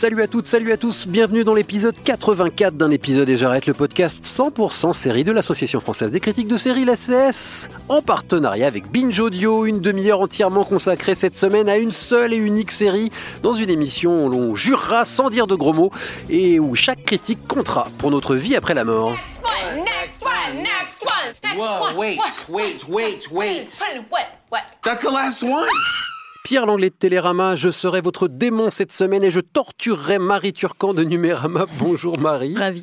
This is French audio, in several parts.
Salut à toutes, salut à tous, bienvenue dans l'épisode 84 d'un épisode et j'arrête le podcast 100% série de l'Association française des critiques de séries, la CS, en partenariat avec Binge Audio, une demi-heure entièrement consacrée cette semaine à une seule et unique série, dans une émission où l'on jurera sans dire de gros mots et où chaque critique comptera pour notre vie après la mort. Next one, next one, next Whoa, one. wait, What? wait, wait, wait. What? What? That's the last one? Pierre Langlais de Télérama, je serai votre démon cette semaine et je torturerai Marie Turcan de Numérama. Bonjour Marie. Ravi.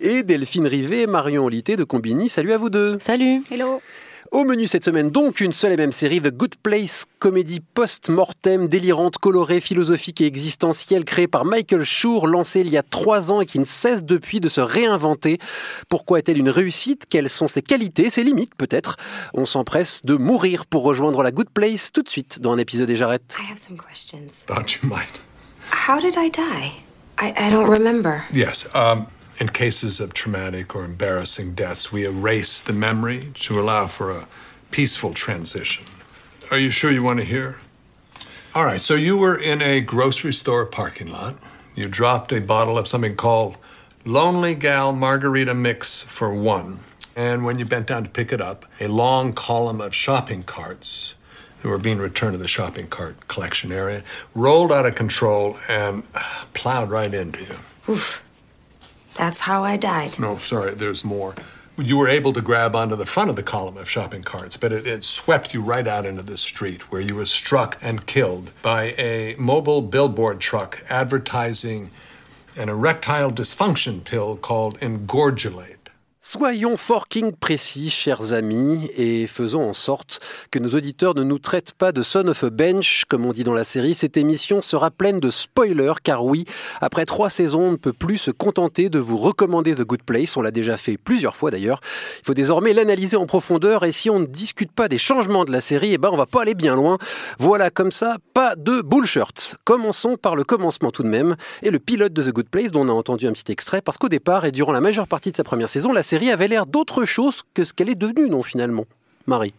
Et Delphine Rivet, Marion Olité de Combini. Salut à vous deux. Salut. Hello. Au menu cette semaine, donc, une seule et même série, The Good Place, comédie post-mortem, délirante, colorée, philosophique et existentielle, créée par Michael Schur, lancée il y a trois ans et qui ne cesse depuis de se réinventer. Pourquoi est-elle une réussite? Quelles sont ses qualités, ses limites peut-être? On s'empresse de mourir pour rejoindre la Good Place tout de suite dans un épisode des Jarrettes. I have some questions. Thought you might. How did I die? I, I don't remember. Yes. Um, in cases of traumatic or embarrassing deaths, we erase the memory to allow for a peaceful transition. Are you sure you want to hear? All right. So you were in a grocery store parking lot. You dropped a bottle of something called Lonely Gal Margarita Mix for one. And when you bent down to pick it up, a long column of shopping carts that were being returned to the shopping cart collection area rolled out of control and plowed right into you. Oof. That's how I died. No, sorry, there's more. You were able to grab onto the front of the column of shopping carts, but it, it swept you right out into the street where you were struck and killed by a mobile billboard truck advertising an erectile dysfunction pill called Engorgulate. Soyons forking précis, chers amis, et faisons en sorte que nos auditeurs ne nous traitent pas de son of a bench, comme on dit dans la série. Cette émission sera pleine de spoilers, car oui, après trois saisons, on ne peut plus se contenter de vous recommander The Good Place. On l'a déjà fait plusieurs fois d'ailleurs. Il faut désormais l'analyser en profondeur, et si on ne discute pas des changements de la série, eh ben on va pas aller bien loin. Voilà, comme ça, pas de bullshirts. Commençons par le commencement tout de même, et le pilote de The Good Place, dont on a entendu un petit extrait, parce qu'au départ, et durant la majeure partie de sa première saison, la série avait l'air d'autre chose que ce qu'elle est devenue, non, finalement. Marie?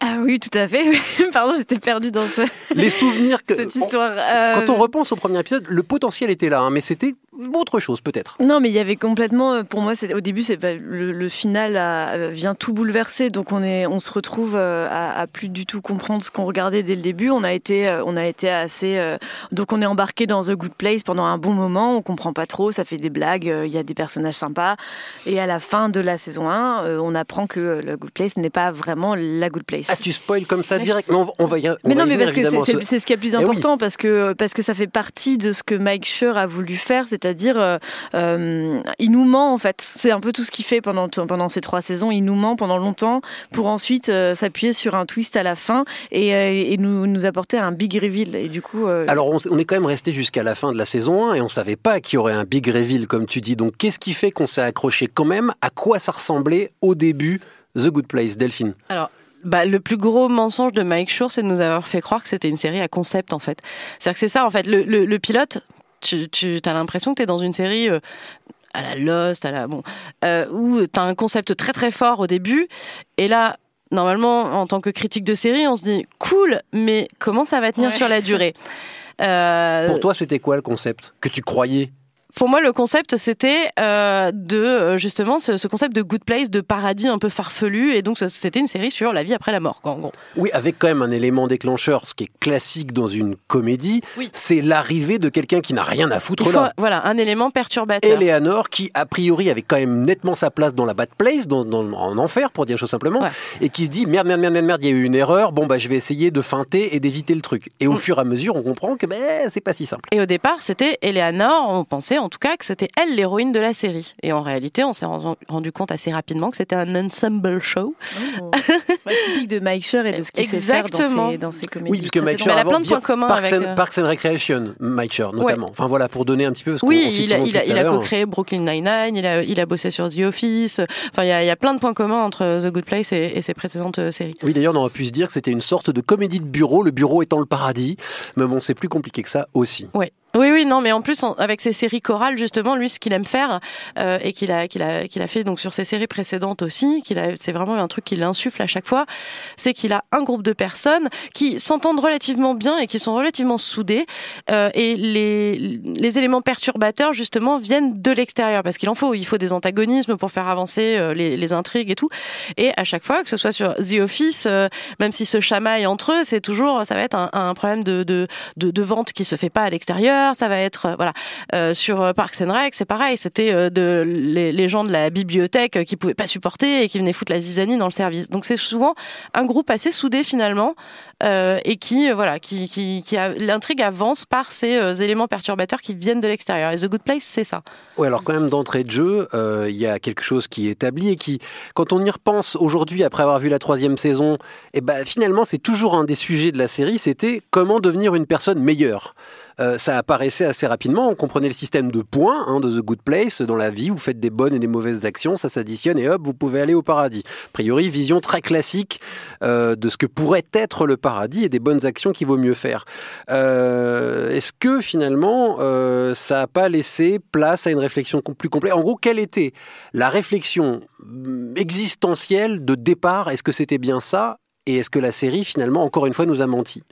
Ah oui, tout à fait. Pardon, j'étais perdue dans ce- Les souvenirs que. cette histoire. Euh, Quand on repense au premier épisode, le potentiel était là, hein, mais c'était autre chose peut-être. Non, mais il y avait complètement. euh, Pour moi, c'est- au début, c'est le, le final a- euh, vient tout bouleverser. Donc on est, on se retrouve euh, à, à plus du tout comprendre ce qu'on regardait dès le début. On a été, on a été assez. euh, Donc on est embarqué dans The Good Place pendant un bon moment. On comprend pas trop. Ça fait des blagues. euh, Il y a des personnages sympas. Et à la fin de la saison 1, euh, on apprend que le Good Place n'est pas vraiment la Good Place. Ah, tu spoil comme ça direct, mais on, va- on va y on Mais va non, y mais venir, parce que évidemment, c'est- ce- c'est c'est ce qui est le plus Eh oui. important, parce que parce que ça fait partie de ce que Mike Schur a voulu faire, c'est-à-dire euh, euh, il nous ment en fait. C'est un peu tout ce qu'il fait pendant pendant ces trois saisons. Il nous ment pendant longtemps pour ensuite euh, s'appuyer sur un twist à la fin et, euh, et nous nous apporter un big reveal. Et du coup, euh, Alors, on, est quand même resté jusqu'à la fin de la saison 1 et on savait pas qu'il y aurait un big reveal, comme tu dis. Donc, qu'est-ce qui fait qu'on s'est accroché quand même? À quoi ça ressemblait au début The Good Place, Delphine Alors, bah, le plus gros mensonge de Mike Schur, c'est de nous avoir fait croire que c'était une série à concept, en fait. C'est-à-dire que c'est ça, en fait. Le, le- le pilote, tu, tu as l'impression que tu es dans une série euh, à la Lost, à la, bon, euh, où tu as un concept très très fort au début. Et là, normalement, en tant que critique de série, on se dit cool, mais comment ça va tenir Ouais. sur la durée? Euh, Pour toi, c'était quoi le concept? Que tu croyais? Pour moi, le concept, c'était euh, de euh, justement ce, ce concept de good place, de paradis un peu farfelu, et donc c'était une série sur la vie après la mort, quoi, en gros. Oui, avec quand même un élément déclencheur, ce qui est classique dans une comédie, Oui. c'est l'arrivée de quelqu'un qui n'a rien à foutre faut, là. voilà, un élément perturbateur. Eleanor, qui a priori avait quand même nettement sa place dans la bad place, dans, dans- en enfer, pour dire les choses simplement, Ouais. et qui se dit merde, merde, merde, merde, merde, il y a eu une erreur, bon, bah, je vais essayer de feinter et d'éviter le truc. Et au Mm. fur et à mesure, on comprend que ben, c'est pas si simple. Et au départ, c'était Eleanor, on pensait, en tout cas que c'était elle l'héroïne de la série. Et en réalité, on s'est rendu- compte assez rapidement que c'était un ensemble show. Ouais, typique de Mike Schur et de ce qu'il sait faire dans Exactement. ses, dans ses comédies. Oui, parce que Mike. Schur, avant plein de points communs Parks, avec, and, euh, Parks and Recreation, Mike Schur notamment. Enfin voilà, pour donner un petit peu. Parce Oui, il a, il a, il a co-créé Brooklyn Nine-Nine, il a, il a bossé sur The Office. Enfin, il y a, il y a plein de points communs entre The Good Place et, et ses précédentes euh, séries. Oui, d'ailleurs, on aurait pu se dire que c'était une sorte de comédie de bureau, le bureau étant le paradis. Mais bon, c'est plus compliqué que ça aussi. Ouais. Oui, oui, non, mais en plus, avec ses séries chorales, justement, lui, ce qu'il aime faire, euh, et qu'il a, qu'il a, qu'il a fait donc sur ses séries précédentes aussi, c'est vraiment un truc qu'il insuffle à chaque fois, c'est qu'il a un groupe de personnes qui s'entendent relativement bien et qui sont relativement soudées, euh, et les, les éléments perturbateurs, justement, viennent de l'extérieur, parce qu'il en faut, il faut des antagonismes pour faire avancer euh, les, les intrigues et tout, et à chaque fois, que ce soit sur The Office, euh, même s'ils se chamaillent entre eux, c'est toujours, ça va être un, un problème de, de, de, de vente qui se fait pas à l'extérieur, ça va être, euh, voilà, Euh, sur euh, Parks and Rec, c'est pareil, c'était de, les, gens de la bibliothèque qui pouvaient pas supporter et qui venaient foutre la zizanie dans le service. Donc c'est souvent un groupe assez soudé finalement, euh, et qui, euh, voilà, qui, l'intrigue avance par ces euh, éléments perturbateurs qui viennent de l'extérieur. Et The Good Place, c'est ça. Oui, alors quand même d'entrée de jeu, il y a quelque chose qui est établi et qui, quand on y repense aujourd'hui après avoir vu la troisième saison, eh ben finalement c'est toujours un des sujets de la série, c'était comment devenir une personne meilleure. Ça apparaissait assez rapidement, on comprenait le système de points hein, de The Good Place. Dans la vie, vous faites des bonnes et des mauvaises actions, ça s'additionne et hop, vous pouvez aller au paradis. A priori, vision très classique de ce que pourrait être le paradis et des bonnes actions qu'il vaut mieux faire. Euh, Est-ce que finalement, euh, ça n'a pas laissé place à une réflexion plus complète? En gros, quelle était la réflexion hum, existentielle de départ? Est-ce que c'était bien ça? Et est-ce que la série, finalement, encore une fois, nous a menti?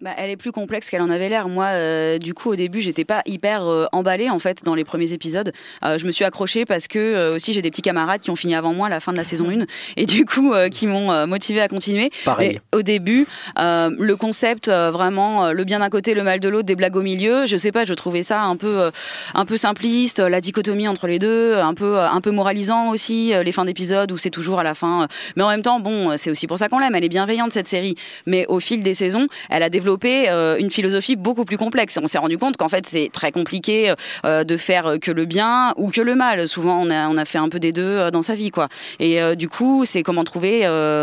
Bah, elle est plus complexe qu'elle en avait l'air. Moi, euh, du coup, au début, j'étais pas hyper euh, emballée en fait dans les premiers épisodes. Euh, je me suis accrochée parce que aussi j'ai des petits camarades qui ont fini avant moi à la fin de la saison 1 et du coup qui m'ont motivée à continuer. Pareil. Au début, le concept vraiment le bien d'un côté, le mal de l'autre, des blagues au milieu. Je sais pas, je trouvais ça un peu un peu simpliste, la dichotomie entre les deux, un peu un peu moralisant aussi les fins d'épisodes où c'est toujours à la fin. mais en même temps, bon, c'est aussi pour ça qu'on l'aime. Elle est bienveillante cette série. Mais au fil des saisons, elle a développé euh, une philosophie beaucoup plus complexe. On s'est rendu compte qu'en fait, c'est très compliqué euh, de faire que le bien ou que le mal. Souvent, on a, on a fait un peu des deux euh, dans sa vie, quoi. Et du coup, c'est comment trouver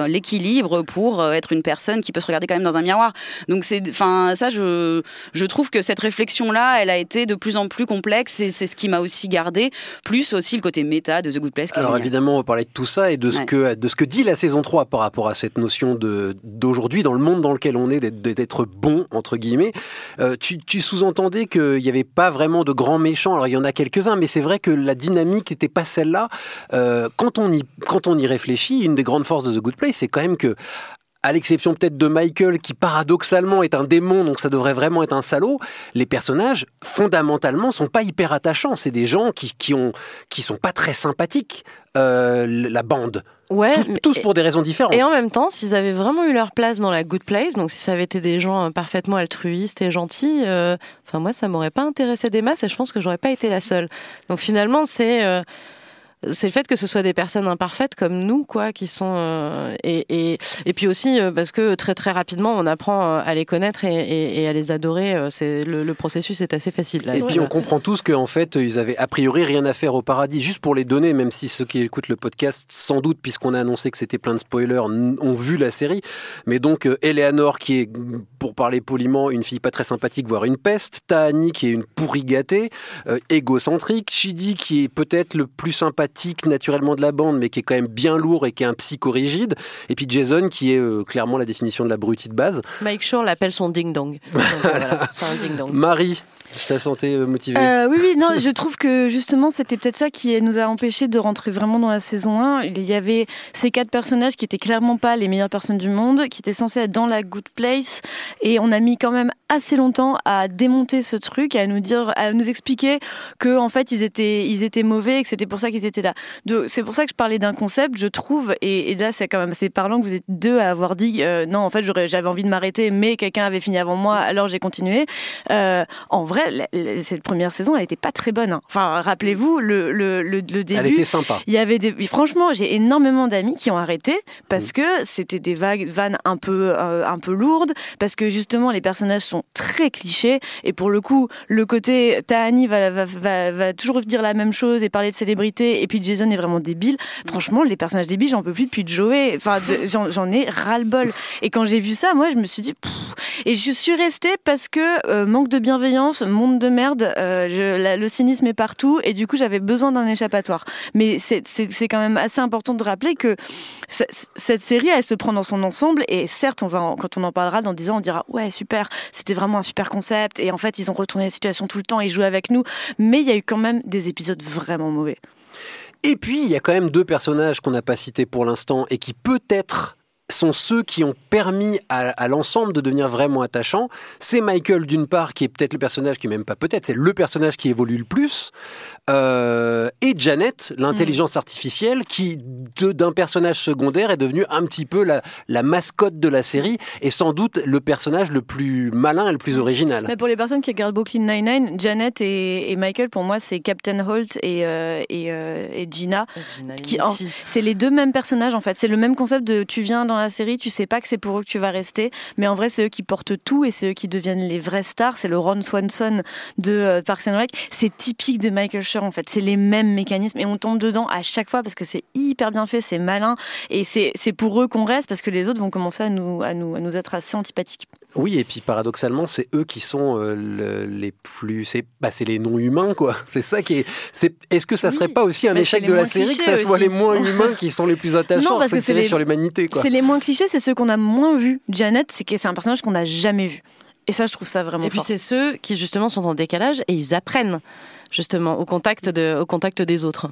l'équilibre pour être une personne qui peut se regarder quand même dans un miroir. Donc, c'est, enfin, ça, je, je trouve que cette réflexion-là, elle a été de plus en plus complexe et c'est ce qui m'a aussi gardé. Plus aussi le côté méta de The Good Place. Alors évidemment, on va parler de tout ça et de ce, Ouais. que, de ce que dit la saison 3 par rapport à cette notion de, d'aujourd'hui, dans le monde dans lequel on est, d'être, d'être bon, entre guillemets. Euh, tu, sous-entendais qu'il n'y avait pas vraiment de grands méchants. Alors il y en a quelques-uns, mais c'est vrai que la dynamique n'était pas celle-là. Euh, quand, on y, quand on y réfléchit, une des grandes forces de The Good Place, c'est quand même que à l'exception peut-être de Michael, qui paradoxalement est un démon, donc ça devrait vraiment être un salaud, les personnages, fondamentalement, sont pas hyper attachants. C'est des gens qui, qui, ont, qui sont pas très sympathiques, euh, la bande. Ouais, Tous- pour des raisons différentes. Et en même temps, s'ils avaient vraiment eu leur place dans la good place, donc si ça avait été des gens euh, parfaitement altruistes et gentils, euh, enfin moi ça m'aurait pas intéressé des masses et je pense que j'aurais pas été la seule. Donc finalement c'est euh, c'est le fait que ce soit des personnes imparfaites comme nous quoi qui sont euh, et, et et puis aussi euh, parce que très très rapidement on apprend euh, à les connaître et, à les adorer. C'est le, le processus est assez facile. Là. Et puis on comprend tous qu'en fait, ils avaient a priori rien à faire au paradis, juste pour les donner, même si ceux qui écoutent le podcast, sans doute, puisqu'on a annoncé que c'était plein de spoilers, ont vu la série. Mais donc, Eleanor, qui est, pour parler poliment, une fille pas très sympathique, voire une peste, Tahani, qui est une pourri gâtée, euh, égocentrique, Shidi, qui est peut-être le plus sympathique naturellement de la bande, mais qui est quand même bien lourd et qui est un psychorigide, et puis Jason, qui est euh, clairement la définition de la brutie de base. Mike Shore l'appelle son ding dong. Donc, voilà, c'est un ding dong. Marie, je t'ai senti euh, motivée. Euh, oui, oui, non, je trouve que justement, c'était peut-être ça qui nous a empêché de rentrer vraiment dans la saison 1. Il y avait ces quatre personnages qui étaient clairement pas les meilleures personnes du monde, qui étaient censés être dans la good place, et on a mis quand même assez longtemps à démonter ce truc, à nous dire, à nous expliquer que en fait ils étaient, ils étaient mauvais, et que c'était pour ça qu'ils étaient là. C'est pour ça que je parlais d'un concept, je trouve, et, là c'est quand même assez parlant que vous êtes deux à avoir dit, euh, non, en fait j'avais envie de m'arrêter, mais quelqu'un avait fini avant moi, alors j'ai continué. En vrai vrai, cette première saison, elle était pas très bonne. hein. Enfin, rappelez-vous, le, le, le, le début. Elle était sympa. Il y avait des, franchement, j'ai énormément d'amis qui ont arrêté parce Mm. que c'était des vagues, vannes un peu, euh, un peu lourdes, parce que justement les personnages sont très clichés et pour le coup, le côté Tahani va, va, va, va toujours dire la même chose et parler de célébrité et puis Jason est vraiment débile. Franchement, les personnages débiles, j'en peux plus depuis Joey. Enfin, de- j'en j'en ai ras le bol. Et quand j'ai vu ça, moi, je me suis dit, Pff. et je suis restée parce que euh, manque de bienveillance, monde de merde, euh, le cynisme est partout et du coup, j'avais besoin d'un échappatoire. Mais c'est quand même assez important de rappeler que cette série, elle se prend dans son ensemble. Et certes, on va quand on en parlera dans 10 ans, on dira ouais, super, c'était vraiment un super concept. Et en fait, ils ont retourné la situation tout le temps, ils jouent avec nous. Mais il y a eu quand même des épisodes vraiment mauvais. Et puis, il y a quand même deux personnages qu'on n'a pas cités pour l'instant et qui peut-être sont ceux qui ont permis à, à l'ensemble de devenir vraiment attachant. C'est Michael d'une part, qui est peut-être le personnage qui, même pas peut-être, c'est le personnage qui évolue le plus. Euh, et Janet, l'intelligence artificielle, qui de- d'un personnage secondaire est devenue un petit peu la, la mascotte de la série et sans doute le personnage le plus malin et le plus original. Mais pour les personnes qui regardent Brooklyn Nine-Nine, Janet et, et Michael, pour moi, c'est Captain Holt et, euh, et, euh, et Gina. Qui, en- c'est les deux mêmes personnages en fait. C'est le même concept de tu viens dans la série, tu sais pas que c'est pour eux que tu vas rester, mais en vrai c'est eux qui portent tout et c'est eux qui deviennent les vrais stars. C'est le Ron Swanson de euh, Parks and Rec. C'est typique de Michael Schur en fait. C'est les mêmes mécanismes et on tombe dedans à chaque fois parce que c'est hyper bien fait, c'est malin et c'est pour eux qu'on reste parce que les autres vont commencer à nous à nous à nous être assez antipathiques. Oui, et puis paradoxalement, c'est eux qui sont euh, le- les plus. C'est bah, c'est les non-humains, quoi. C'est ça qui est. Est-ce que ça serait pas aussi un mais échec de la série que ça soit aussi. les moins humains qui sont les plus attachants Non, parce que c'est les- sur l'humanité, quoi. C'est les moins clichés, c'est ceux qu'on a moins vus. Janet, c'est un personnage qu'on n'a jamais vu. Et ça, je trouve ça vraiment Et puis c'est ceux qui justement sont en décalage et ils apprennent justement au contact, de, au contact des autres.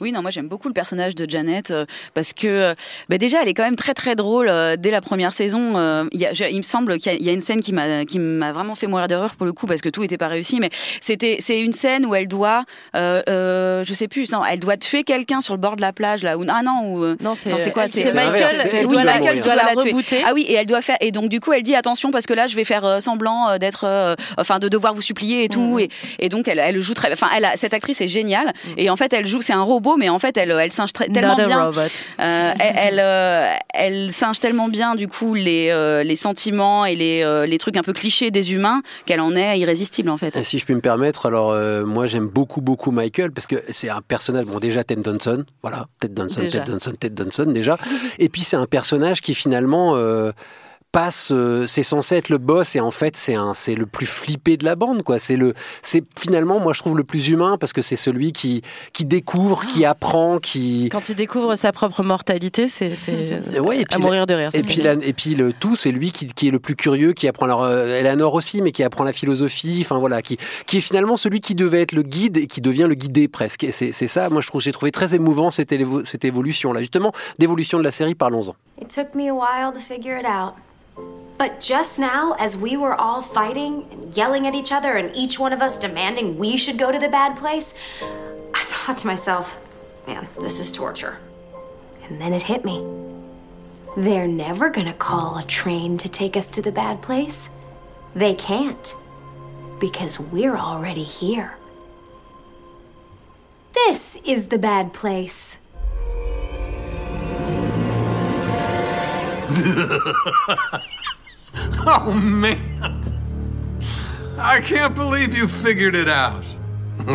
Oui, non, moi j'aime beaucoup le personnage de Janet euh, parce que euh, bah, déjà elle est quand même très très drôle euh, dès la première saison. il y a- je- il me semble qu'il y a- une scène qui m'a qui m'a vraiment fait mourir d'horreur pour le coup parce que tout n'était pas réussi, mais c'était c'est une scène où elle doit, euh, euh, je sais plus, non, elle doit tuer quelqu'un sur le bord de la plage là. Ou, ah non, ou, Non, c'est quoi c'est Michael, elle doit la, la tuer. Ah oui, et elle doit faire. Et donc du coup, elle dit attention parce que là, je vais faire semblant d'être, euh, enfin, de devoir vous supplier et tout. Et, et donc elle, elle joue très. Enfin, elle a, cette actrice est géniale. Et en fait, elle joue. C'est un robot, mais en fait, elle, elle singe tellement Not bien. robot. Euh, elle, elle, euh, elle singe tellement bien du coup les euh, les sentiments et les euh, les trucs un peu clichés des humains qu'elle en est irrésistible en fait. Et Si je puis me permettre, alors euh, moi j'aime beaucoup beaucoup Michael parce que c'est un personnage, bon déjà Ted Danson, voilà, Ted Danson, Déjà. Ted Danson, Ted Danson déjà, et puis c'est un personnage qui finalement euh, passe, euh, c'est censé être le boss et en fait c'est un, c'est le plus flippé de la bande quoi. C'est le, c'est finalement moi je trouve le plus humain parce que c'est celui qui qui découvre, qui apprend, qui Quand il découvre sa propre mortalité, c'est c'est Et ouais, et à mourir de rire. Et puis, la- et puis le tout, c'est lui qui, qui est le plus curieux, qui apprend. Alors, euh, Eleanor aussi, mais qui apprend la philosophie. Enfin voilà, qui, qui est finalement celui qui devait être le guide et qui devient le guidé presque. Et c'est c'est ça, moi je trouve, j'ai trouvé très émouvant cette, évo- cette évolution là. Justement, d'évolution de la série, parlons-en. It took me a while to figure it out. But just now, as we were all fighting and yelling at each other, and each one of us demanding we should go to the bad place, I thought to myself, man, this is torture. And then it hit me. They're never gonna call a train to take us to the bad place. They can't. Because we're already here. This is the bad place. Oh, man. I can't believe you figured it out.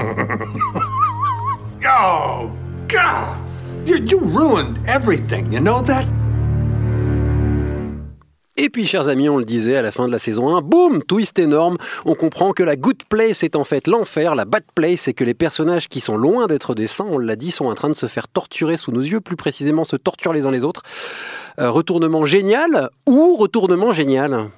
oh, God. You, you ruined everything. You know that? Et puis, chers amis, on le disait à la fin de la saison 1, boum, twist énorme. On comprend que la good place est en fait l'enfer, la bad place, c'est que les personnages qui sont loin d'être des saints, on l'a dit, sont en train de se faire torturer sous nos yeux, plus précisément se torturent les uns les autres. Euh, retournement génial ou retournement génial?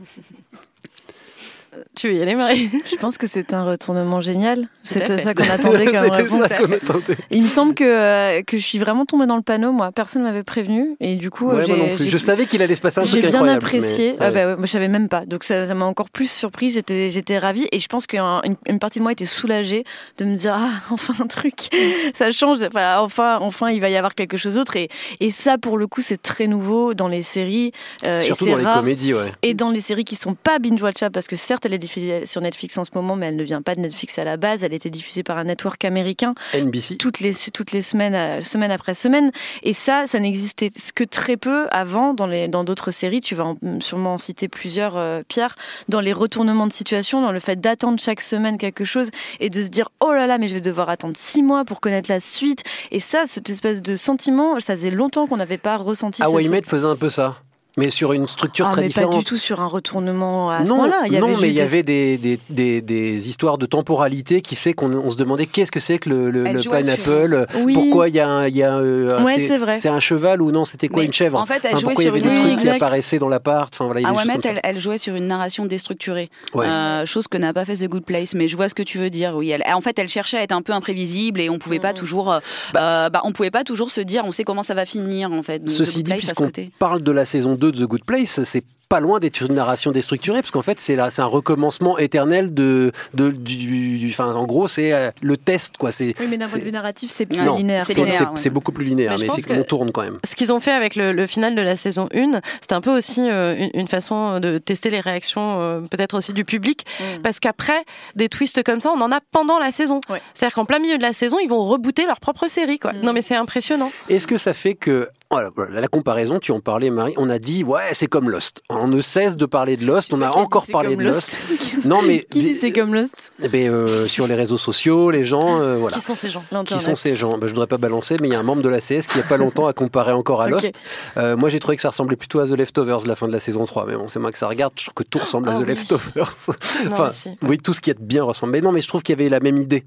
Tu veux y aller, Marie Je pense que c'est un retournement génial. C'était ça qu'on attendait comme C'était réponse. ça qu'on attendait. Il me semble que, euh, que je suis vraiment tombée dans le panneau, moi. Personne m'avait prévenu. Et du coup, Ouais, j'ai, moi non plus. j'ai- Je savais qu'il allait se passer un j'ai truc bien incroyable. apprécié. mais- Ah bah ouais, moi, je savais même pas. Donc ça, ça m'a encore plus surprise. J'étais, j'étais ravie. Et je pense qu'une une partie de moi était soulagée de me dire, ah, enfin un truc. ça change. Enfin, enfin, enfin, il va y avoir quelque chose d'autre. Et, et ça, pour le coup, c'est très nouveau dans les séries. euh, Surtout dans les comédies, ouais. Et dans les séries qui sont pas binge-watchables, parce que certes, certes, elle est diffusée sur Netflix en ce moment, mais elle ne vient pas de Netflix à la base. Elle était diffusée par un network américain. NBC. Toutes les, toutes les semaines, euh, semaine après semaine. Et ça, ça n'existait que très peu avant dans les, dans d'autres séries. Tu vas en- sûrement en citer plusieurs, euh, Pierre, dans les retournements de situation, dans le fait d'attendre chaque semaine quelque chose et de se dire, oh là là, mais je vais devoir attendre six mois pour connaître la suite. Et ça, cette espèce de sentiment, ça faisait longtemps qu'on n'avait pas ressenti sur- Med faisait un peu ça. Mais sur une structure Ah, très mais différente. pas du tout sur un retournement à ce non, point-là. Il y avait non, mais il y des- avait des, des, des, des histoires de temporalité qui fait qu'on on se demandait qu'est-ce que c'est que le, pineapple, sur- Oui. pourquoi il y a un, y a euh, un- Ouais, c'est- c'est vrai. c'est un cheval ou non, c'était quoi Mais une chèvre? en fait, elle Enfin, jouait Pourquoi il y sur avait des une- trucs Oui, qui apparaissaient dans l'appart? Enfin voilà, Ah des elle, elle jouait sur une narration déstructurée, Ouais. Euh, chose que n'a pas fait The Good Place. Mais je vois ce que tu veux dire. Oui, elle, en fait, elle cherchait à être un peu imprévisible et on pouvait pas toujours, euh, euh, bah, on pouvait pas toujours se dire, on sait comment ça va finir en fait. Donc, Ceci dit, puisqu'on parle de la saison 2 de The Good Place, c'est pas loin d'être une narration déstructurée, parce qu'en fait, c'est là, c'est un recommencement éternel de, de du, enfin, en gros, c'est euh, le test, quoi. C'est, Oui, mais d'un point de vue narratif, c'est non, linéaire. c'est, ouais. beaucoup plus linéaire, Mais mais, effectivement, on tourne quand même. Ce qu'ils ont fait avec le, le final de la saison 1, c'était un peu aussi euh, une, une façon de tester les réactions, euh, peut-être aussi du public, Mm. parce qu'après, des twists comme ça, on en a pendant la saison. Ouais. C'est-à-dire qu'en plein milieu de la saison, ils vont rebooter leur propre série. Quoi. Mm. Non mais c'est impressionnant. Est-ce que ça fait que voilà, voilà, la comparaison, tu en parlais, Marie. On a dit ouais, c'est comme Lost. On ne cesse de parler de Lost. On a encore parlé de Lost. Non, mais Qui dit c'est comme Lost? Eh ben, euh, sur les réseaux sociaux, les gens, euh, voilà. Qui sont ces gens? Qui sont ces gens? Ben, Je voudrais pas balancer, mais il y a un membre de la CS qui, il y a pas longtemps, a comparé encore à. Lost. Euh, moi, j'ai trouvé que ça ressemblait plutôt à The Leftovers, la fin de la saison 3. Mais bon, c'est moi que ça regarde. Je trouve que tout ressemble à Ah The oui. Leftovers. Non, enfin, mais si. oui, tout ce qui est bien ressemble. Mais non, mais je trouve qu'il y avait la même idée.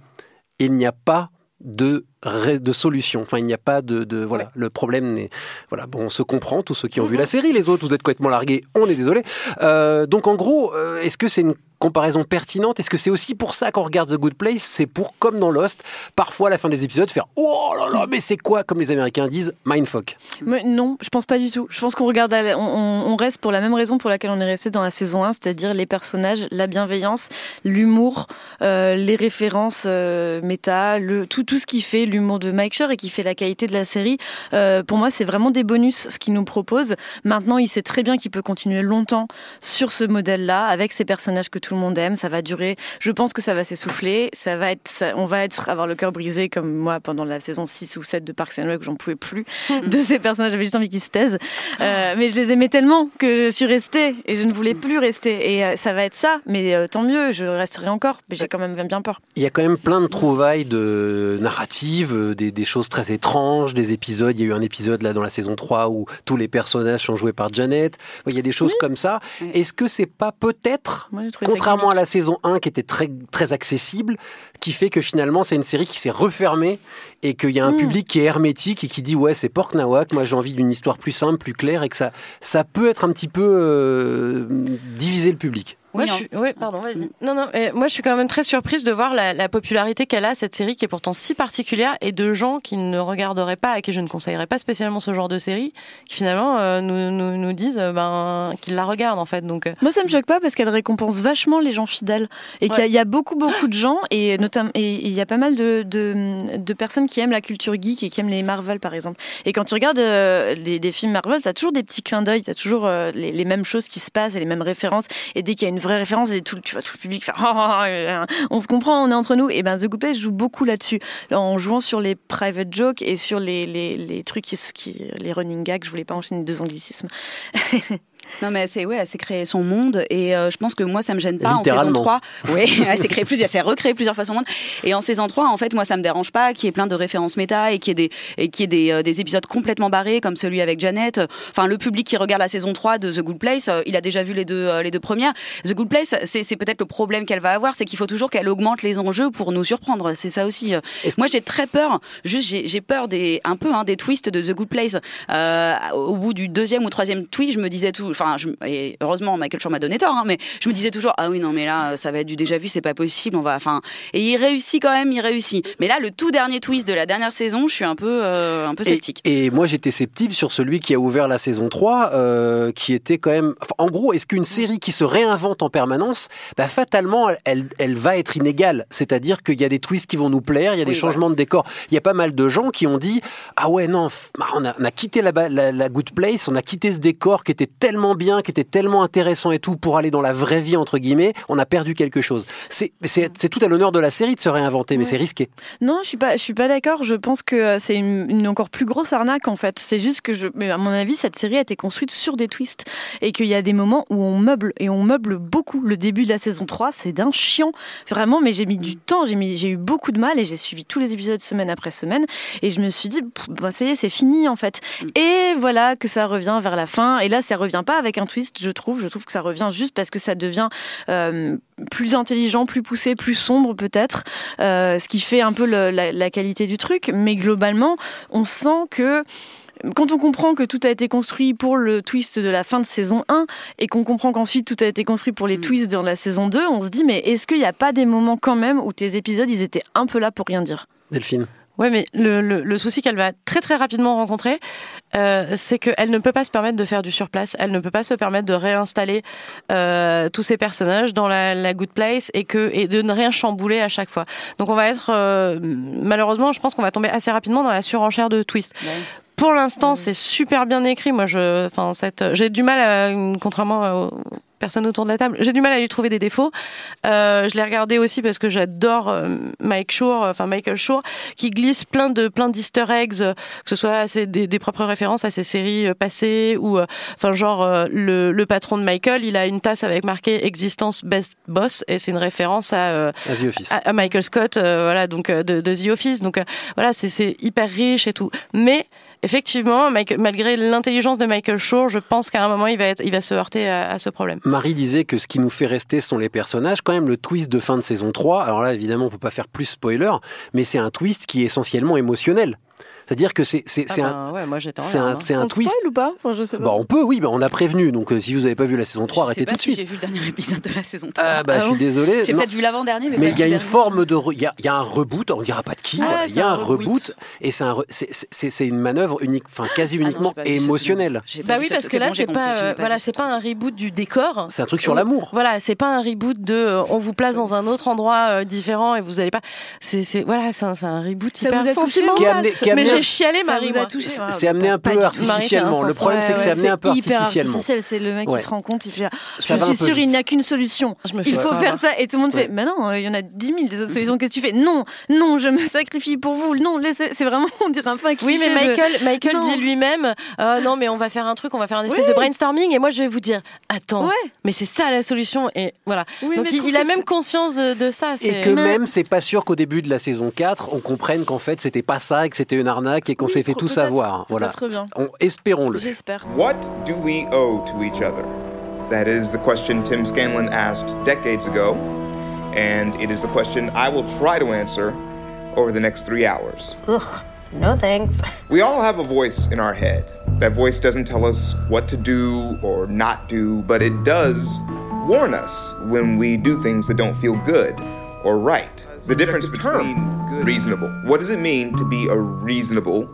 Il n'y a pas de de solution. Enfin, il n'y a pas de, de voilà. Le problème n'est voilà. Bon, on se comprend. Tous ceux qui ont vu la série, les autres, vous êtes complètement largués. On est désolé. Euh, donc, en gros, euh, est-ce que c'est une comparaison pertinente Est-ce que c'est aussi pour ça qu'on regarde The Good Place? C'est pour, comme dans Lost, parfois à la fin des épisodes, faire Oh là là, mais c'est quoi? Comme les Américains disent, mindfuck. Mais non, je pense pas du tout. Je pense qu'on regarde, on, reste pour la même raison pour laquelle on est resté dans la saison 1, c'est-à-dire les personnages, la bienveillance, l'humour, euh, les références euh, méta, tout, tout ce qui fait l'humour de Mike Schur et qui fait la qualité de la série. Euh, pour moi, c'est vraiment des bonus ce qu'il nous propose. Maintenant, il sait très bien qu'il peut continuer longtemps sur ce modèle-là, avec ces personnages que tout le monde aime. Ça va durer. Je pense que ça va s'essouffler. Ça va être, ça- on va être, avoir le cœur brisé comme moi pendant la saison 6 ou 7 de Parks and Rec, j'en pouvais plus de ces personnages. J'avais juste envie qu'ils se taisent. Euh, mais je les aimais tellement que je suis restée et je ne voulais plus rester. Et euh, ça va être ça. Mais euh, tant mieux, je resterai encore. Mais j'ai quand même bien peur. Il y a quand même plein de trouvailles de narratives, des, des choses très étranges, des épisodes. Il y a eu un épisode là dans la saison 3 où tous les personnages sont joués par Janet. Il y a des choses comme ça. Est-ce que c'est pas peut-être, Contrairement à la saison 1 qui était très, très accessible, qui fait que finalement c'est une série qui s'est refermée et qu'il y a un Mm. public qui est hermétique et qui dit ouais c'est Pork Nawak, moi j'ai envie d'une histoire plus simple, plus claire et que ça, ça peut être un petit peu euh, diviser le public. Moi, Oui, je suis... ouais, pardon, vas-y. Non, non, euh, moi, je suis quand même très surprise de voir la, la popularité qu'elle a, cette série qui est pourtant si particulière, et de gens qui ne regarderaient pas, à qui je ne conseillerais pas spécialement ce genre de série, qui finalement euh, nous, nous, nous disent euh, ben, qu'ils la regardent, en fait. Donc, euh, Moi, ça me choque pas parce qu'elle récompense vachement les gens fidèles et qu'il y a- Ouais. il y, a beaucoup, beaucoup de gens et notamment et il y a pas mal de, de, de personnes qui aiment la culture geek et qui aiment les Marvel, par exemple. Et quand tu regardes euh, des, des films Marvel, t'as toujours des petits clins d'œil, t'as toujours euh, les, les mêmes choses qui se passent et les mêmes références. Et dès qu'il y a une vraie référence, et tout, tu vois tout le public faire Ah, ah, ah, ah, on se comprend, on est entre nous. Et ben The Good Place joue beaucoup là-dessus, en jouant sur les private jokes et sur les, les, les trucs qui, qui les running gags. Je voulais pas enchaîner deux anglicismes. Non mais c'est ouais, elle s'est créé son monde et euh, je pense que moi ça me gêne pas en saison Littéralement. 3. Oui, elle s'est créée plusieurs, elle s'est recréée plusieurs fois son monde et en saison 3 en fait moi ça me dérange pas qu'il y ait plein de références méta et qu'il y ait des et qu'il y ait des, euh, des épisodes complètement barrés comme celui avec Janet. Enfin le public qui regarde la saison 3 de The Good Place, euh, il a déjà vu les deux les deux premières. The Good Place, c'est c'est peut-être le problème qu'elle va avoir, c'est qu'il faut toujours qu'elle augmente les enjeux pour nous surprendre. C'est ça aussi. Moi j'ai très peur, juste j'ai j'ai peur des un peu hein, des twists de The Good Place. Au bout du deuxième ou troisième tweet, je me disais tout, enfin, je- et heureusement Michael Schur m'a donné tort, hein, mais je me disais toujours ah oui non mais là ça va être du déjà vu, c'est pas possible, on va, enfin, et il réussit quand même, il réussit. Mais là le tout dernier twist de la dernière saison, je suis un peu euh, un peu sceptique. et moi, j'étais sceptique sur celui qui a ouvert la saison 3, euh, qui était quand même... enfin, en gros, est-ce qu'une série qui se réinvente en permanence, bah, fatalement, elle, elle va être inégale? C'est-à-dire qu'il y a des twists qui vont nous plaire, il y a des Oui, changements de décor. Il y a pas mal de gens qui ont dit, ah ouais, non, bah, on a, on a quitté la, ba- la, la Good Place, on a quitté ce décor qui était tellement tellement bien, qui était tellement intéressant et tout pour aller dans la vraie vie entre guillemets, on a perdu quelque chose. C'est c'est c'est tout à l'honneur de la série de se réinventer, mais c'est risqué. Non, je suis pas, je suis pas d'accord. Je pense que euh, c'est une, une encore plus grosse arnaque en fait. C'est juste que je, mais à mon avis, cette série a été construite sur des twists et qu'il y a des moments où on meuble et on meuble beaucoup. Le début de la saison 3, c'est d'un chiant. Vraiment, mais j'ai mis du temps, j'ai mis, j'ai eu beaucoup de mal et j'ai suivi tous les épisodes semaine après semaine et je me suis dit, bah, ça y est, c'est fini en fait. Et voilà que ça revient vers la fin. Et là, ça revient pas avec un twist, je trouve. Je trouve que ça revient juste parce que ça devient euh, plus intelligent, plus poussé, plus sombre peut-être, euh, ce qui fait un peu le- la, la qualité du truc. Mais globalement, on sent que quand on comprend que tout a été construit pour le twist de la fin de saison 1 et qu'on comprend qu'ensuite tout a été construit pour les twists dans la saison 2, on se dit mais est-ce qu'il n'y a pas des moments quand même où tes épisodes ils étaient un peu là pour rien dire? Delphine. Ouais, mais le, le, le souci qu'elle va très très rapidement rencontrer, euh, c'est qu'elle ne peut pas se permettre de faire du surplace. Elle ne peut pas se permettre de réinstaller euh, tous ces personnages dans la, la good place et que et de ne rien chambouler à chaque fois. Donc on va être euh, malheureusement, je pense qu'on va tomber assez rapidement dans la surenchère de twist. Pour l'instant, c'est super bien écrit. Moi, je, enfin, cette, j'ai du mal, à, contrairement personnes autour de la table, j'ai du mal à lui trouver des défauts. Euh, je l'ai regardé aussi parce que j'adore euh, Mike Shore, enfin Michael Shore, qui glisse plein de plein d'Easter eggs, euh, que ce soit à ses- des, des propres références à ses séries euh, passées ou, euh, enfin genre euh, le, le patron de Michael, il a une tasse avec marqué Existence Best Boss et c'est une référence à euh, À The Office. à, à Michael Scott, euh, voilà, donc euh, de, de The Office. Donc euh, voilà, c'est- c'est hyper riche et tout. Mais effectivement, malgré l'intelligence de Michael Shore, je pense qu'à un moment, il va, être, il va se heurter à, à ce problème. Marie disait que ce qui nous fait rester sont les personnages. Quand même, le twist de fin de saison 3, alors là, évidemment, on peut pas faire plus spoiler, mais c'est un twist qui est essentiellement émotionnel. C'est-à-dire que c'est c'est Ah ben, un ouais, moi c'est un hein. c'est un On twist. spoil ou pas Enfin, je sais pas. Bah, on peut, oui, bah, on a prévenu. Donc, euh, si vous n'avez pas vu la saison 3, Je sais arrêtez pas tout de si suite. J'ai vu le dernier épisode de la saison 3. Ah, bah, je suis désolé. J'ai peut-être vu l'avant-dernier, mais, il y a une forme de, il y a, il y a un reboot, on dira pas de qui, Ah, voilà. il y a un reboot, reboot. et c'est un, re- c'est- c'est c'est une manœuvre unique, enfin quasi Ah non, uniquement émotionnelle. Bah oui, ce- parce que c'est là, c'est pas, euh, voilà, c'est pas un reboot du décor. C'est un truc sur l'amour. Voilà, c'est pas un reboot de, euh, on vous place dans un autre endroit différent et vous allez pas. C'est, c'est, voilà, c'est un, c'est un reboot hyper sentimental. Amené- j'ai chialé, Ça Marie. vous a moi. touché C'est- Ah, amené un peu artificiellement. Le problème, c'est que c'est amené un peu artificiellement. artificiel, c'est le mec qui se rend compte, il fait Ça Je suis sûr, il n'y a qu'une solution. Fais Il faut faire ça. Et tout le monde fait Mais non, il y en a 10 000 des autres solutions. Qu'est-ce que tu fais Non, non, je me sacrifie pour vous. Non, laissez. C'est vraiment, on dirait un peu un Oui, mais Michael, Michael dit lui-même, euh, non, mais on va faire un truc, on va faire un espèce de brainstorming, et moi je vais vous dire, attends, mais c'est ça la solution, et voilà. Donc il, a même conscience de, ça. Et que même, c'est pas sûr qu'au début de la saison 4, on comprenne qu'en fait, c'était pas ça, et que c'était une arnaque, et qu'on Oui, s'est fait peut- tout savoir. Voilà. bien. On- Espérons-le. J'espère. What do we owe to each other? That is the question Tim Scanlon asked decades ago, and it is the question I will try to answer over the next three hours. Ugh, no thanks. We all have a voice in our head. That voice doesn't tell us what to do or not do, but it does warn us when we do things that don't feel good or right. The difference between reasonable. What does it mean to be a reasonable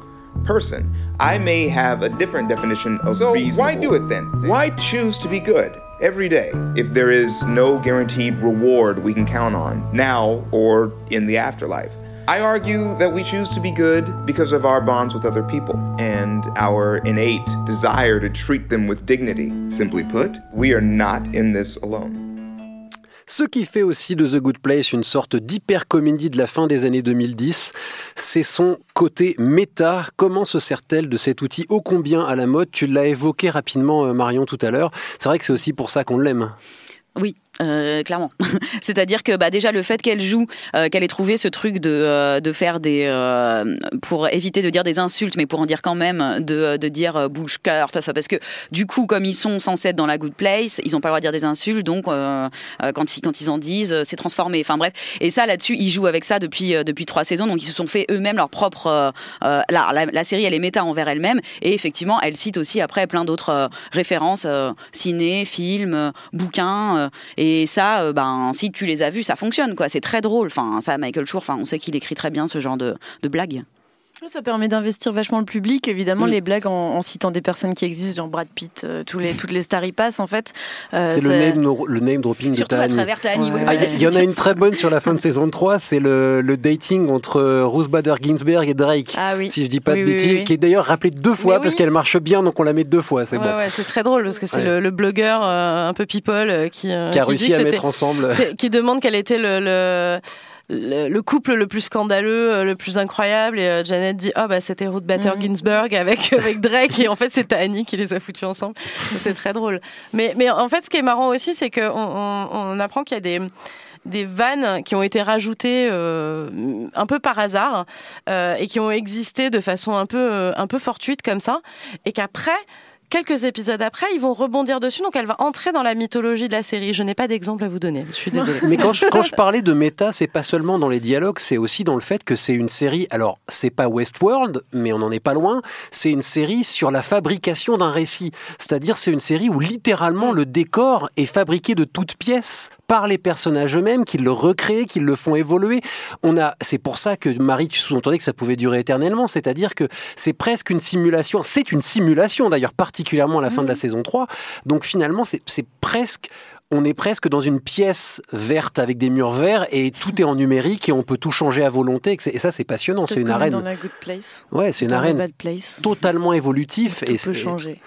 person? I may have a different definition of so reasonable. why do it then? Why choose to be good every day if there is no guaranteed reward we can count on now or in the afterlife? I argue that we choose to be good because of our bonds with other people and our innate desire to treat them with dignity. Simply put, we are not in this alone. Ce qui fait aussi de The Good Place une sorte d'hyper-comédie de la fin des années 2010, c'est son côté méta. Comment se sert-elle de cet outil ô combien à la mode? Tu l'as évoqué rapidement, euh, Marion, tout à l'heure. C'est vrai que c'est aussi pour ça qu'on l'aime. Oui, euh, clairement. C'est-à-dire que bah, déjà le fait qu'elle joue, euh, qu'elle ait trouvé ce truc de, euh, de faire des... euh, pour éviter de dire des insultes, mais pour en dire quand même, de, de dire euh, bouche cœur. Parce que du coup, comme ils sont censés être dans la good place, ils n'ont pas le droit de dire des insultes, donc euh, euh, quand, ils, quand ils en disent, euh, c'est transformé. Enfin bref. Et ça, là-dessus, ils jouent avec ça depuis, euh, depuis trois saisons, donc ils se sont fait eux-mêmes leur propre... euh, euh, la, la, la série, elle est méta envers elle-même, et effectivement, elle cite aussi après plein d'autres euh, références, euh, ciné, films, euh, bouquins, euh, et ça, euh, ben, si tu les as vus, ça fonctionne, quoi. C'est très drôle. Enfin, ça, Michael Schur, on sait qu'il écrit très bien ce genre de, de blagues. Ça permet d'investir vachement le public. Évidemment, Mm. les blagues en, en citant des personnes qui existent, genre Brad Pitt, euh, tous les, toutes les stars y passent en fait. Euh, C'est le name, le name dropping Surtout de à travers. Ah, Il y, en a une très bonne sur la fin de saison 3, c'est le, le dating entre Ruth Bader Ginsburg et Drake. Ah oui. Si je dis pas Oui, de oui, bêtises, oui, oui. qui est d'ailleurs rappelé deux fois Mais parce oui. qu'elle marche bien, donc on la met deux fois, c'est Ouais, bon. ouais, c'est très drôle parce que c'est Ouais. le, le blogueur euh, un peu people euh, qui, euh, Qui a réussi à mettre ensemble. qui demande quel était le, le, le- le couple le plus scandaleux, euh, le plus incroyable. Et euh, Janet dit Oh, bah c'était Ruth Bader Mhm. Ginsburg avec, avec Drake. Et en fait, c'est Annie qui les a foutus ensemble. C'est très drôle. Mais, mais en fait, ce qui est marrant aussi, c'est qu'on on, on apprend qu'il y a des des vannes qui ont été rajoutées euh, un peu par hasard euh, et qui ont existé de façon un peu, euh, un peu fortuite comme ça et qu'après quelques épisodes après ils vont rebondir dessus donc elle va entrer dans la mythologie de la série je n'ai pas d'exemple à vous donner je suis désolée Mais quand je, quand je parlais de méta, c'est pas seulement dans les dialogues, c'est aussi dans le fait que c'est une série. Alors, c'est pas Westworld, mais on n'en est pas loin. C'est une série sur la fabrication d'un récit. C'est-à-dire, c'est une série où littéralement le décor est fabriqué de toutes pièces par les personnages eux-mêmes, qui le recréent, qui le font évoluer. On a, c'est pour ça que Marie, tu sous-entendais que ça pouvait durer éternellement. C'est-à-dire que c'est presque une simulation. C'est une simulation d'ailleurs, particulièrement à la fin de la saison 3. Donc finalement, c'est presque on est presque dans une pièce verte avec des murs verts et tout est en numérique et on peut tout changer à volonté. Et ça, c'est passionnant. C'est une arène. Dans la Good Place. Ouais, c'est une arène totalement évolutif. Tout et peut changer. Et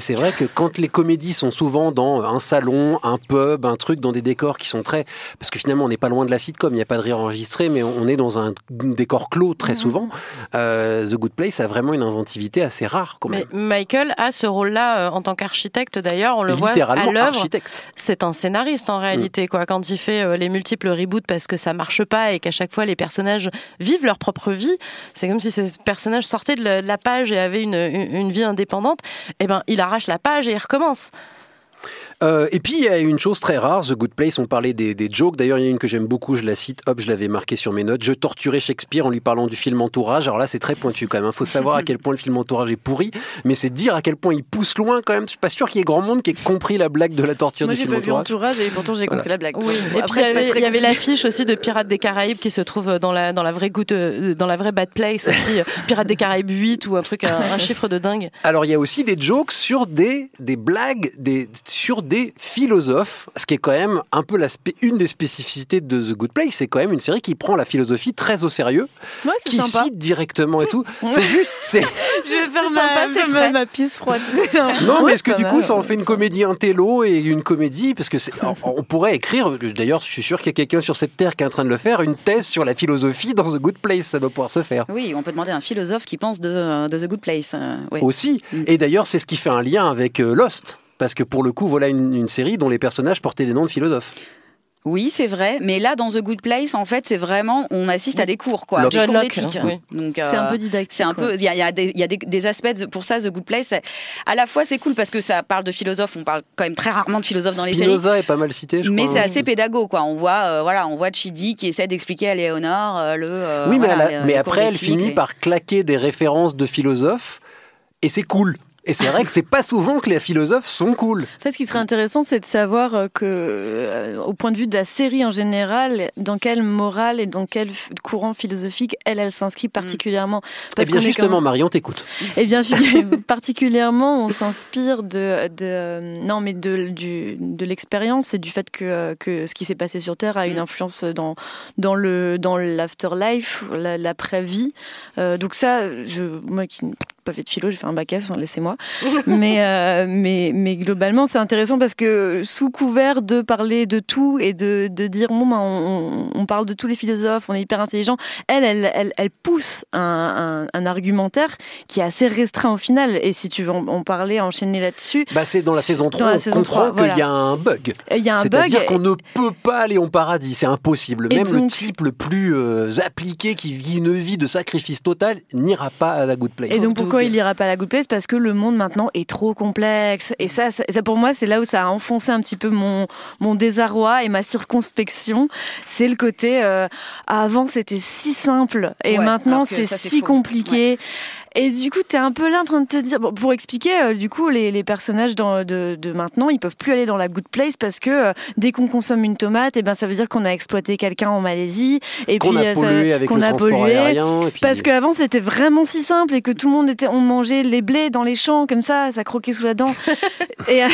c'est vrai que quand les comédies sont souvent dans un salon, un pub, un truc, dans des décors qui sont très... Parce que finalement, on n'est pas loin de la sitcom, il n'y a pas de rire enregistré, mais on est dans un décor clos très souvent. Euh, The Good Place a vraiment une inventivité assez rare quand même. mais Michael a ce rôle-là euh, en tant qu'architecte d'ailleurs on le voit à l'œuvre c'est un scénariste en réalité quoi quand il fait euh, les multiples reboots parce que ça marche pas et qu'à chaque fois les personnages vivent leur propre vie c'est comme si ces personnages sortaient de la, de la page et avaient une, une, une vie indépendante et ben il arrache la page et il recommence Euh, et puis il y a une chose très rare, The Good Place, on parlait des, des jokes, d'ailleurs il y a une que j'aime beaucoup, je la cite, hop, je l'avais marqué sur mes notes, je torturais Shakespeare en lui parlant du film Entourage, alors là c'est très pointu quand même, il faut savoir à quel point le film Entourage est pourri, mais c'est dire à quel point il pousse loin quand même, je suis pas sûr qu'il y ait grand monde qui ait compris la blague de la torture Moi, du j'ai film pas vu Entourage. Entourage et pourtant j'ai compris la blague. Oui, Bon, et après, puis il y avait, l'affiche aussi de Pirates des Caraïbes qui se trouve dans la, dans la vraie goutte, euh, dans la vraie bad place aussi, euh, Pirates des Caraïbes 8 ou un truc, un, un chiffre de dingue. Alors il y a aussi des jokes sur des, des blagues, des, sur des philosophes, ce qui est quand même un peu une des spécificités de The Good Place, c'est quand même une série qui prend la philosophie très au sérieux, Ouais, qui sympa. cite directement et tout. C'est juste, c'est... Je vais faire ma, sympa, c'est ma, ma pisse froide. Non, mais est-ce que du coup, ça en fait une comédie intello et une comédie? Parce que c'est- on, pourrait écrire, d'ailleurs, je suis sûr qu'il y a quelqu'un sur cette terre qui est en train de le faire, une thèse sur la philosophie dans The Good Place, ça doit pouvoir se faire. Oui, on peut demander à un philosophe ce qu'il pense de, de The Good Place. euh, ouais. Aussi. Et d'ailleurs, c'est ce qui fait un lien avec euh, Lost. Parce que pour le coup, voilà une, une série dont les personnages portaient des noms de philosophes. Oui, c'est vrai, mais là, dans The Good Place, en fait, c'est vraiment, on assiste à des cours, quoi, Locke. des John cours Locke, d'éthique. hein, oui. Donc, C'est euh, un peu didactique. C'est un quoi. peu, il y a, il y a des, il y a des, des aspects de- pour ça, The Good Place. À la fois, c'est cool parce que ça parle de philosophes. On parle quand même très rarement de philosophes dans les séries. Spinoza est pas mal cité, je Mais crois. c'est hein. assez pédago, quoi. On voit, euh, voilà, on voit Chidi qui essaie d'expliquer à Léonore euh, le. euh, Oui, mais, voilà, elle a- les- mais les après, elle finit par claquer des références de philosophes et c'est cool. Et c'est vrai que c'est pas souvent que les philosophes sont cool. En fait, ce qui serait intéressant, c'est de savoir euh, que, euh, au point de vue de la série en général, dans quelle morale et dans quel courant philosophique elle, elle s'inscrit particulièrement. Eh bien, justement, même- Marion, t'écoute. Eh bien, particulièrement, on s'inspire de, de non, mais de, du, de l'expérience et du fait que, euh, que ce qui s'est passé sur Terre a une influence dans dans le dans l'afterlife, la- l'après-vie. Euh, donc ça, je, moi qui pas fait de philo, j'ai fait un bac S, hein, laissez-moi. mais, euh, mais mais globalement, c'est intéressant parce que sous couvert de parler de tout et de, de dire bon, ben, on, on parle de tous les philosophes, on est hyper intelligent. Elle, elle, elle, elle pousse un, un, un argumentaire qui est assez restreint au final. Et si tu veux en, en parler, enchaîner là-dessus, Bah, c'est dans la saison 3, Dans la on saison comprend 3, qu'il voilà. y a un bug. il y a un bug. C'est-à-dire qu'on ne peut pas aller au paradis, c'est impossible. Même le type le plus euh, appliqué qui vit une vie de sacrifice total n'ira pas à la good place. Et donc pourquoi il ira pas à la Good Place? Parce que le monde maintenant est trop complexe. Et ça, ça, ça, pour moi, c'est là où ça a enfoncé un petit peu mon, mon désarroi et ma circonspection. C'est le côté, euh, avant c'était si simple et Ouais, maintenant c'est si faux. compliqué. Et du coup, t'es un peu là en train de te dire, bon, pour expliquer, euh, du coup, les, les personnages dans- de, de maintenant, ils peuvent plus aller dans la good place parce que euh, dès qu'on consomme une tomate, et ben ça veut dire qu'on a exploité quelqu'un en Malaisie et Qu'on a euh, ça- pollué avec qu'on le a pollué. aérien, et puis- Parce qu'avant, c'était vraiment si simple et que tout le monde était, on mangeait les blés dans les champs comme ça, ça croquait sous la dent. et, euh,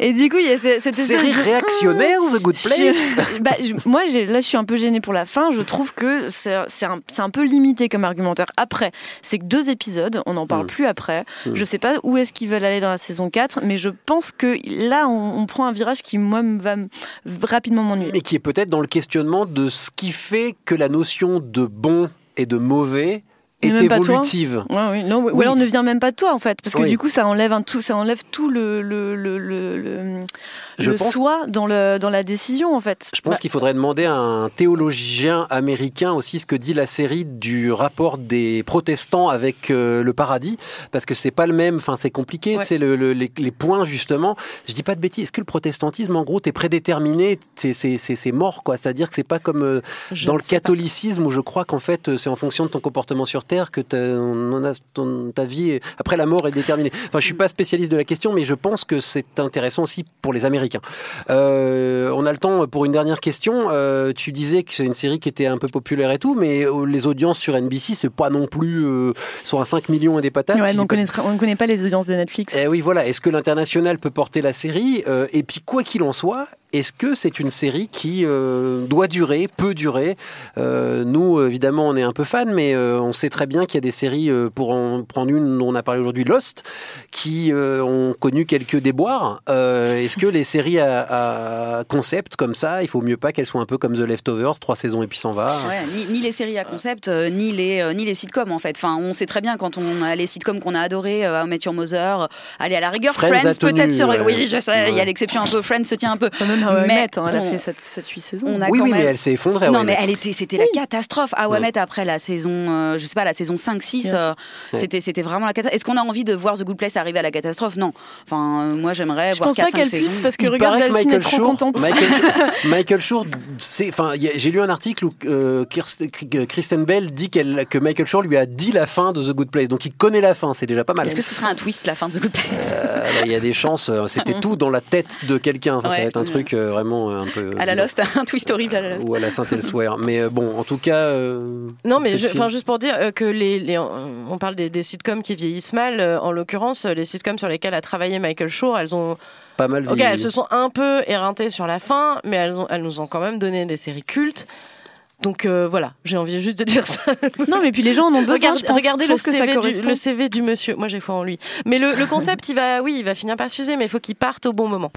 et du coup, il y a ce- cette Série de- réactionnaire, The Good Place je- bah, je- moi, j'ai- là, je suis un peu gênée pour la fin. Je trouve que c'est c'est un, c'est un peu limité comme argumentaire. Après, c'est que deux épisodes, on n'en parle plus après. Mm. Je sais pas où est-ce qu'ils veulent aller dans la saison 4, mais je pense que là, on, on prend un virage qui, moi, va rapidement m'ennuyer. mais qui est peut-être dans le questionnement de ce qui fait que la notion de bon et de mauvais est même pas toi. évolutive. Ouais, oui. Non, ou alors ne vient même pas de toi en fait, parce que Oui. du coup ça enlève un tout, ça enlève tout le le le le, le- Je le pense- soi dans le dans la décision en fait. Je pense Bah, qu'il faudrait demander à un théologien américain aussi ce que dit la série du rapport des protestants avec euh, le paradis, parce que c'est pas le même. Enfin, c'est compliqué. Ouais. Sais, le- le- les, les points justement. Je dis pas de bêtises. Est-ce que le protestantisme, en gros, t'es prédéterminé C'est c'est- c'est- c'est mort, quoi? C'est-à-dire que c'est pas comme euh, dans le pas. catholicisme où je crois qu'en fait euh, c'est en fonction de ton comportement sur terre que on a- ton- ta vie après la mort est déterminée. Enfin, je suis pas spécialiste de la question, mais je pense que c'est intéressant aussi pour les Américains. Euh, on a le temps pour une dernière question. Euh, tu disais que c'est une série qui était un peu populaire et tout, mais euh, les audiences sur NBC, c'est pas non plus euh, sont à 5 millions et des patates. ouais, Si mais on connaît, ne connaît pas les audiences de Netflix. eh oui, voilà. Est-ce que l'international peut porter la série Et puis, quoi qu'il en soit, est-ce que c'est une série qui euh, doit durer, peut durer Euh, Nous, évidemment, on est un peu fans, mais euh, on sait très bien qu'il y a des séries, euh, pour en prendre une dont on a parlé aujourd'hui, Lost, qui euh, ont connu quelques déboires. Euh, est-ce que les séries à, à concept comme ça, il faut mieux pas qu'elles soient un peu comme The Leftovers, trois saisons et puis s'en va? Ouais, ni, ni les séries à concept, euh, ni les euh, ni les sitcoms en fait. Enfin, on sait très bien quand on a les sitcoms qu'on a adorés, euh, Met Your Mother, allez à la rigueur, Friends peut-être ouais. Oui, je sais, il y a l'exception un peu. Friends se tient un peu. Met, hein, elle a fait 7-8 saisons. on a Oui, oui, même- mais elle s'est effondrée. non, mais elle était, c'était la catastrophe. Ah ouais, mettre après la saison, euh, je sais pas, la saison 5-6, Yes. euh, c'était, c'était vraiment la catastrophe. Est-ce qu'on a envie de voir The Good Place arriver à la catastrophe? Non. Enfin, euh, moi j'aimerais Je voir pense pas 4-5 qu'elle saisons. puisse parce que Il regarde Delphine est Michael trop Schur, contente. Michael, a- j'ai lu un article où euh, Kristen Bell dit qu'elle, que Michael Schur lui a dit la fin de The Good Place, donc il connaît la fin, c'est déjà pas mal. Est-ce que ce serait un twist la fin de The Good Place? Il y a des chances, c'était tout dans la tête de quelqu'un. Enfin, Ça va être un truc euh, vraiment euh, un peu. À la bizarre. Lost, un twist horrible à la Lost. Ou à la Saint-Elsewhere. Mais euh, bon, en tout cas. euh, Non, mais je- juste pour dire euh, que les, les- on parle des, des sitcoms qui vieillissent mal. euh, En l'occurrence, les sitcoms sur lesquels a travaillé Michael Schur, elles ont, pas mal ok, vieilli. elles se sont un peu éreintées sur la fin, mais elles, ont, elles nous ont quand même donné des séries cultes. Donc euh, voilà, j'ai envie juste de dire ça. Non, mais puis les gens en ont besoin. Regarde- je pense. regardez Je le que ça CV, du, le CV du monsieur. Moi, j'ai foi en lui. Mais le, le concept, il va, oui, il va finir par s'user, mais il faut qu'il parte au bon moment.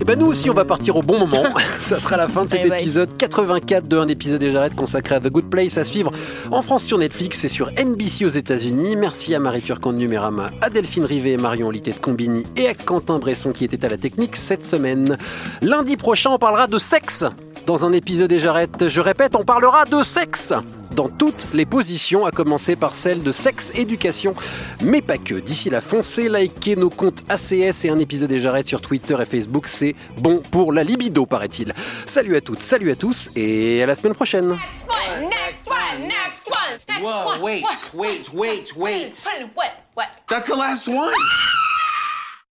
Et ben nous aussi, on va partir au bon moment. Ça sera la fin de cet bye. épisode 84 de Un épisode et j'arrête consacré à The Good Place à suivre en France sur Netflix et sur NBC aux États-Unis. Merci à Marie Turcan de Numérama, à Delphine Rivet et Marion Litté de Combini et à Quentin Bresson qui était à la technique cette semaine. Lundi prochain, on parlera de sexe dans un épisode et j'arrête. Je répète, on parlera de sexe dans toutes les positions, à commencer par celle de sexe éducation, mais pas que. D'ici là, foncez, likez nos comptes ACS et un épisode et j'arrête sur Twitter et Facebook, c'est bon pour la libido, paraît-il. Salut à toutes, salut à tous, et à la semaine prochaine. Next one, next one, next Whoa, one. wait, what, wait, wait, wait. What? What? That's the last one?